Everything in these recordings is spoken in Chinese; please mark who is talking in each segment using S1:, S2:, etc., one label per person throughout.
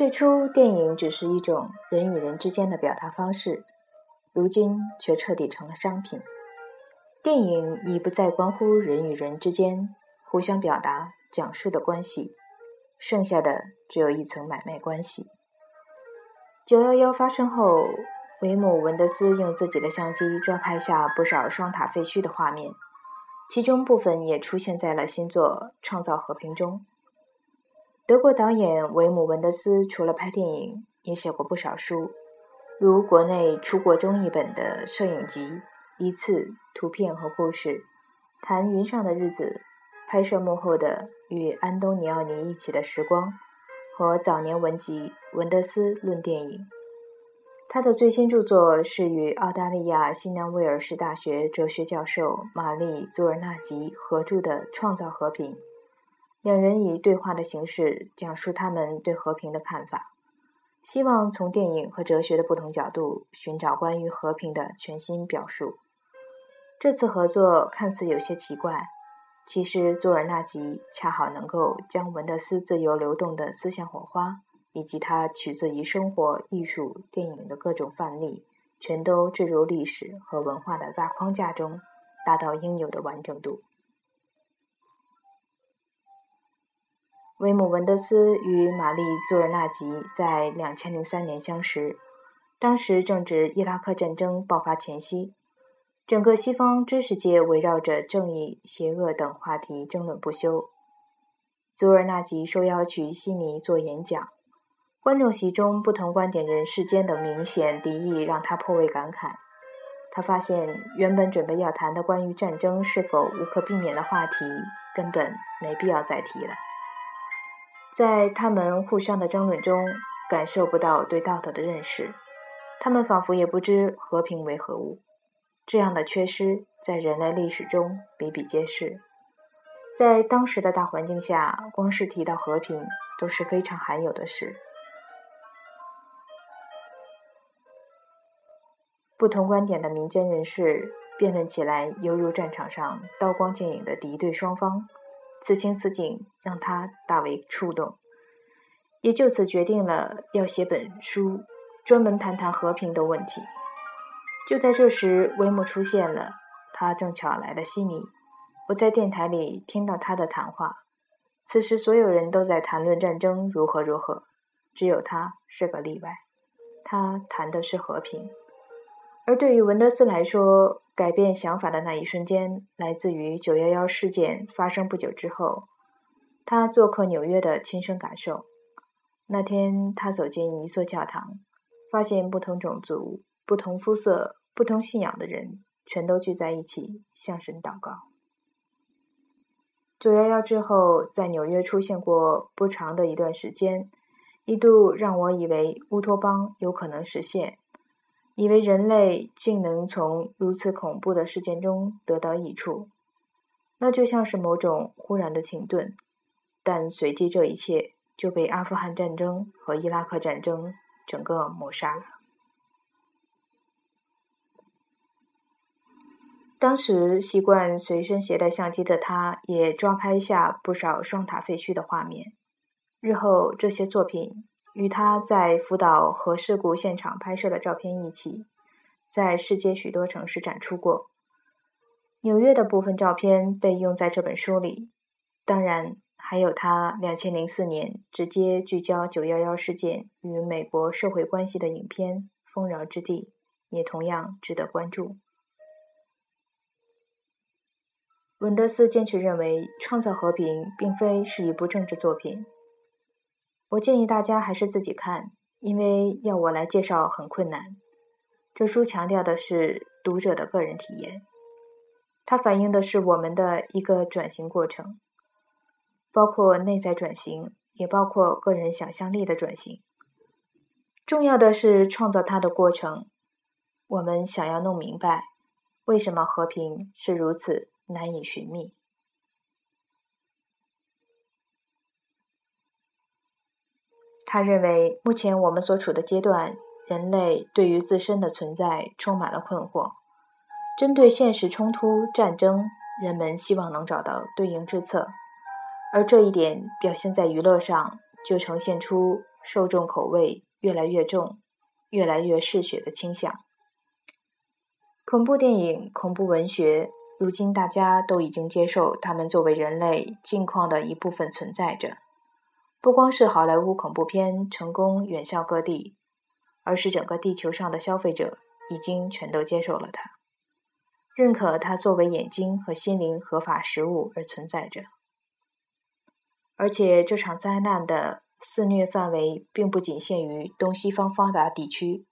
S1: 最初，电影只是一种人与人之间的表达方式，如今却彻底成了商品。电影已不再关乎人与人之间互相表达、讲述的关系，剩下的只有一层买卖关系。九幺幺发生后，维姆·文德斯用自己的相机抓拍下不少双塔废墟的画面，其中部分也出现在了新作《创造和平》中。德国导演维姆·文德斯除了拍电影，也写过不少书，如国内出过中译本的摄影集《一次图片和故事》，谈云上的日子，拍摄幕后的与安东尼奥尼一起的时光，和早年文集《文德斯论电影》。他的最新著作是与澳大利亚新南威尔士大学哲学教授玛丽·祖尔纳吉合著的《创造和平》。两人以对话的形式讲述他们对和平的看法，希望从电影和哲学的不同角度寻找关于和平的全新表述。这次合作看似有些奇怪，其实佐尔纳吉恰好能够将文德斯自由流动的思想火花，以及他取自于生活、艺术、电影的各种范例，全都置入历史和文化的大框架中，达到应有的完整度。维姆·文德斯与玛丽·祖尔纳吉在两千零三年相识，当时正值伊拉克战争爆发前夕，整个西方知识界围绕着正义、邪恶等话题争论不休。祖尔纳吉受邀去悉尼做演讲，观众席中不同观点人士间的明显敌意让他颇为感慨。他发现，原本准备要谈的关于战争是否无可避免的话题，根本没必要再提了。在他们互相的争论中，感受不到对道德的认识，他们仿佛也不知和平为何物。这样的缺失在人类历史中比比皆是。在当时的大环境下，光是提到和平都是非常罕有的事。不同观点的民间人士辩论起来，犹如战场上刀光剑影的敌对双方。此情此景让他大为触动，也就此决定了要写本书，专门谈谈和平的问题。就在这时，维姆出现了，他正巧来了悉尼。我在电台里听到他的谈话。此时，所有人都在谈论战争如何如何，只有他是个例外。他谈的是和平。而对于文德斯来说，改变想法的那一瞬间，来自于九幺幺事件发生不久之后，他做客纽约的亲身感受。那天，他走进一座教堂，发现不同种族、不同肤色、不同信仰的人全都聚在一起向神祷告。九幺幺之后，在纽约出现过不长的一段时间，一度让我以为乌托邦有可能实现。以为人类竟能从如此恐怖的事件中得到益处，那就像是某种忽然的停顿。但随即这一切就被阿富汗战争和伊拉克战争整个抹杀了。当时习惯随身携带相机的他，也抓拍下不少双塔废墟的画面。日后这些作品。与他在福岛核事故现场拍摄的照片一起，在世界许多城市展出过。纽约的部分照片被用在这本书里，当然还有他两千零四年直接聚焦九幺幺事件与美国社会关系的影片《丰饶之地》，也同样值得关注。文德斯坚持认为，《创造和平》并非是一部政治作品。我建议大家还是自己看，因为要我来介绍很困难。这书强调的是读者的个人体验，它反映的是我们的一个转型过程，包括内在转型，也包括个人想象力的转型。重要的是创造它的过程。我们想要弄明白，为什么和平是如此难以寻觅。他认为，目前我们所处的阶段，人类对于自身的存在充满了困惑。针对现实冲突、战争，人们希望能找到对应之策，而这一点表现在娱乐上，就呈现出受众口味越来越重、越来越嗜血的倾向。恐怖电影、恐怖文学，如今大家都已经接受它们作为人类境况的一部分存在着。不光是好莱坞恐怖片成功远销各地，而是整个地球上的消费者已经全都接受了它，认可它作为眼睛和心灵合法食物而存在着。而且这场灾难的肆虐范围并不仅限于东西方发达地区。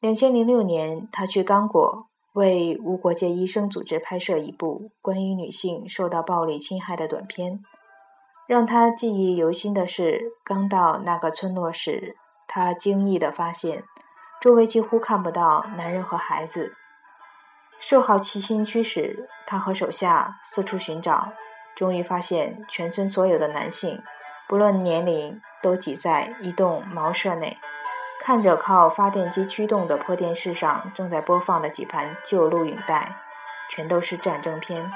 S1: 两千零六年，他去刚果为无国界医生组织拍摄一部关于女性受到暴力侵害的短片。让他记忆犹新的是，刚到那个村落时，他惊异地发现，周围几乎看不到男人和孩子。受好奇心驱使，他和手下四处寻找。终于发现，全村所有的男性，不论年龄，都挤在一栋茅舍内，看着靠发电机驱动的破电视上正在播放的几盘旧录影带，全都是战争片。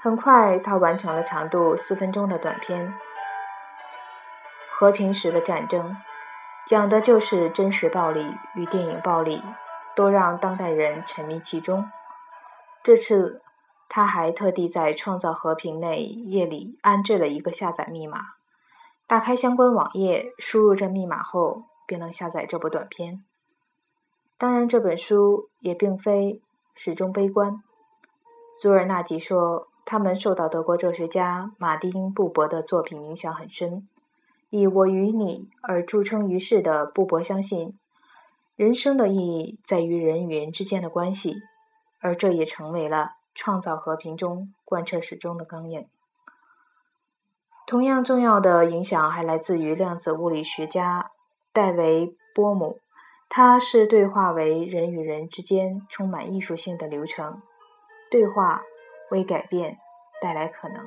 S1: 很快，他完成了长度四分钟的短片《和平时的战争》，讲的就是真实暴力与电影暴力都让当代人沉迷其中。这次。他还特地在创造和平内页里安置了一个下载密码，打开相关网页，输入这密码后，便能下载这部短片。当然，这本书也并非始终悲观。祖尔纳吉说，他们受到德国哲学家马丁·布伯的作品影响很深。以“我与你”而著称于世的布伯相信，人生的意义在于人与人之间的关系，而这也成为了。创造和平中贯彻始终的纲领。同样重要的影响还来自于量子物理学家戴维·波姆，他是对话为人与人之间充满艺术性的流程，对话为改变带来可能。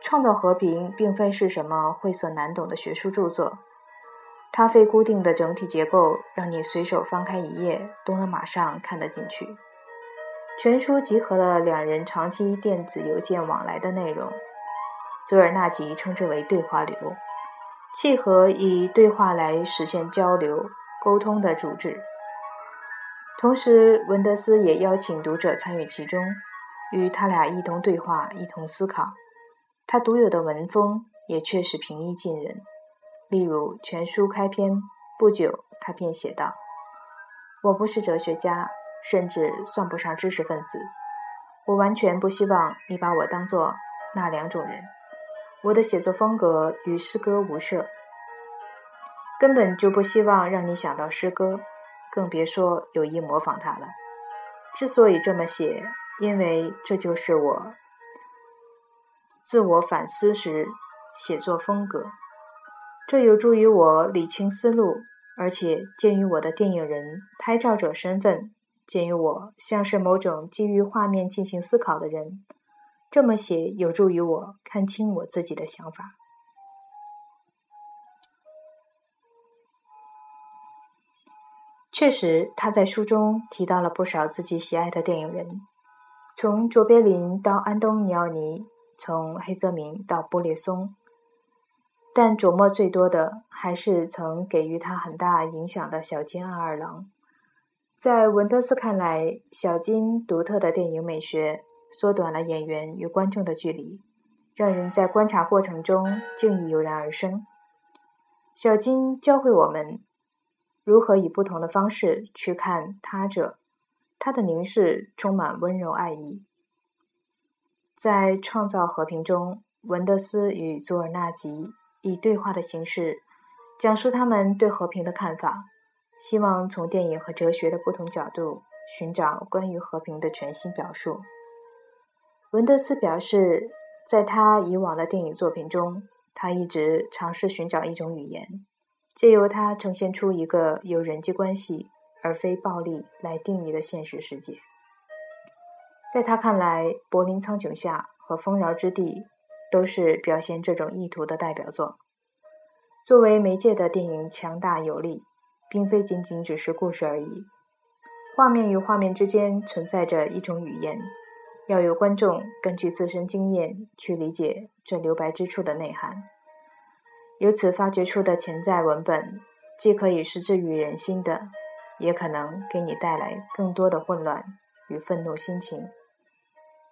S1: 创造和平并非是什么晦涩难懂的学术著作，它非固定的整体结构，让你随手翻开一页都能马上看得进去。全书集合了两人长期电子邮件往来的内容，佐尔纳吉称之为对话流，契合以对话来实现交流沟通的主旨。同时，文德斯也邀请读者参与其中，与他俩一同对话，一同思考。他独有的文风也确实平易近人。例如，全书开篇不久，他便写道：“我不是哲学家。”甚至算不上知识分子，我完全不希望你把我当做那两种人。我的写作风格与诗歌无涉，根本就不希望让你想到诗歌，更别说有意模仿它了。之所以这么写，因为这就是我自我反思时写作风格，这有助于我理清思路，而且鉴于我的电影人、拍照者身份。鉴于我像是某种基于画面进行思考的人，这么写有助于我看清我自己的想法。确实，他在书中提到了不少自己喜爱的电影人，从卓别林到安东尼奥尼，从黑泽明到布列松，但琢磨最多的还是曾给予他很大影响的小金二郎。在文德斯看来，小金独特的电影美学缩短了演员与观众的距离，让人在观察过程中敬意油然而生。小金教会我们如何以不同的方式去看他者，他的凝视充满温柔爱意。在创造和平中，文德斯与佐尔纳吉以对话的形式讲述他们对和平的看法。希望从电影和哲学的不同角度寻找关于和平的全新表述。文德斯表示，在他以往的电影作品中，他一直尝试寻找一种语言，借由它呈现出一个由人际关系而非暴力来定义的现实世界。在他看来，《柏林苍穹下》和《丰饶之地》都是表现这种意图的代表作。作为媒介的电影强大有力。并非仅仅只是故事而已，画面与画面之间存在着一种语言，要有观众根据自身经验去理解这留白之处的内涵。由此发掘出的潜在文本，既可以是治愈人心的，也可能给你带来更多的混乱与愤怒心情。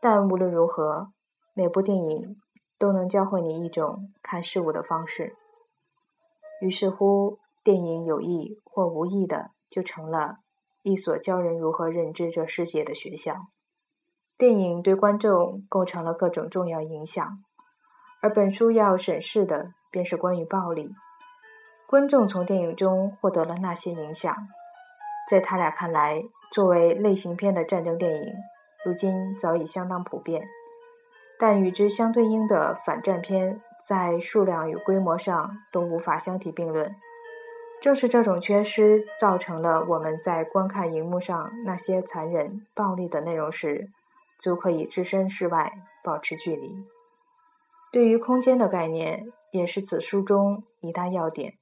S1: 但无论如何，每部电影都能教会你一种看事物的方式。于是乎，电影有意或无意的，就成了一所教人如何认知这世界的学校。电影对观众构成了各种重要影响，而本书要审视的。便是关于暴力，观众从电影中获得了那些影响，在他俩看来，作为类型片的战争电影，如今早已相当普遍。但与之相对应的反战片，在数量与规模上都无法相提并论。正是这种缺失，造成了我们在观看荧幕上那些残忍、暴力的内容时，足可以置身事外，保持距离。对于空间的概念。也是此书中一大要点。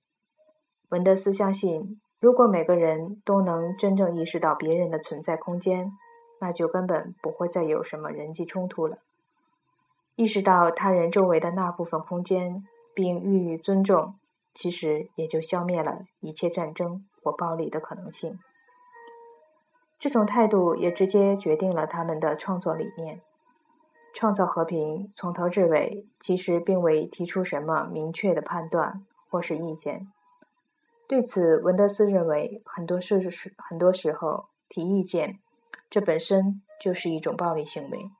S1: 文德斯相信，如果每个人都能真正意识到别人的存在空间，那就根本不会再有什么人际冲突了。意识到他人周围的那部分空间，并予以尊重，其实也就消灭了一切战争或暴力的可能性。这种态度也直接决定了他们的创作理念。创造和平从头至尾其实并未提出什么明确的判断或是意见。对此，文德斯认为，很多事是很多时候提意见，这本身就是一种暴力行为。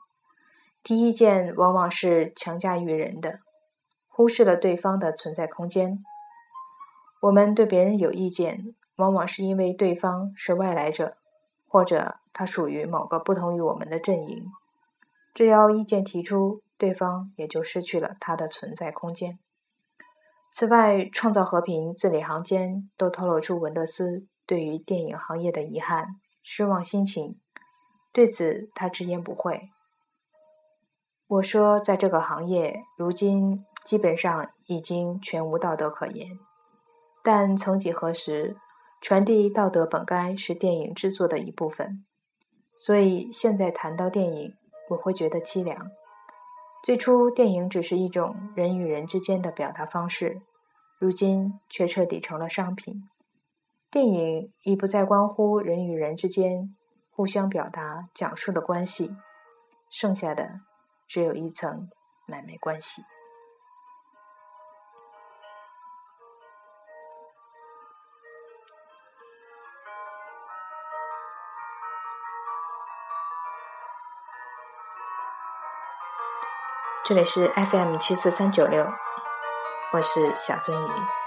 S1: 提意见往往是强加于人的，忽视了对方的存在空间。我们对别人有意见，往往是因为对方是外来者，或者他属于某个不同于我们的阵营。只要意见提出，对方也就失去了他的存在空间。此外，创造和平字里行间都透露出文德斯对于电影行业的遗憾、失望心情。对此，他直言不讳。我说，在这个行业，如今基本上已经全无道德可言。但曾几何时，传递道德本该是电影制作的一部分。所以，现在谈到电影。我会觉得凄凉。最初，电影只是一种人与人之间的表达方式，如今却彻底成了商品。电影已不再关乎人与人之间互相表达、讲述的关系，剩下的只有一层买卖关系。这里是 FM 七四三九六，我是小鳟鱼。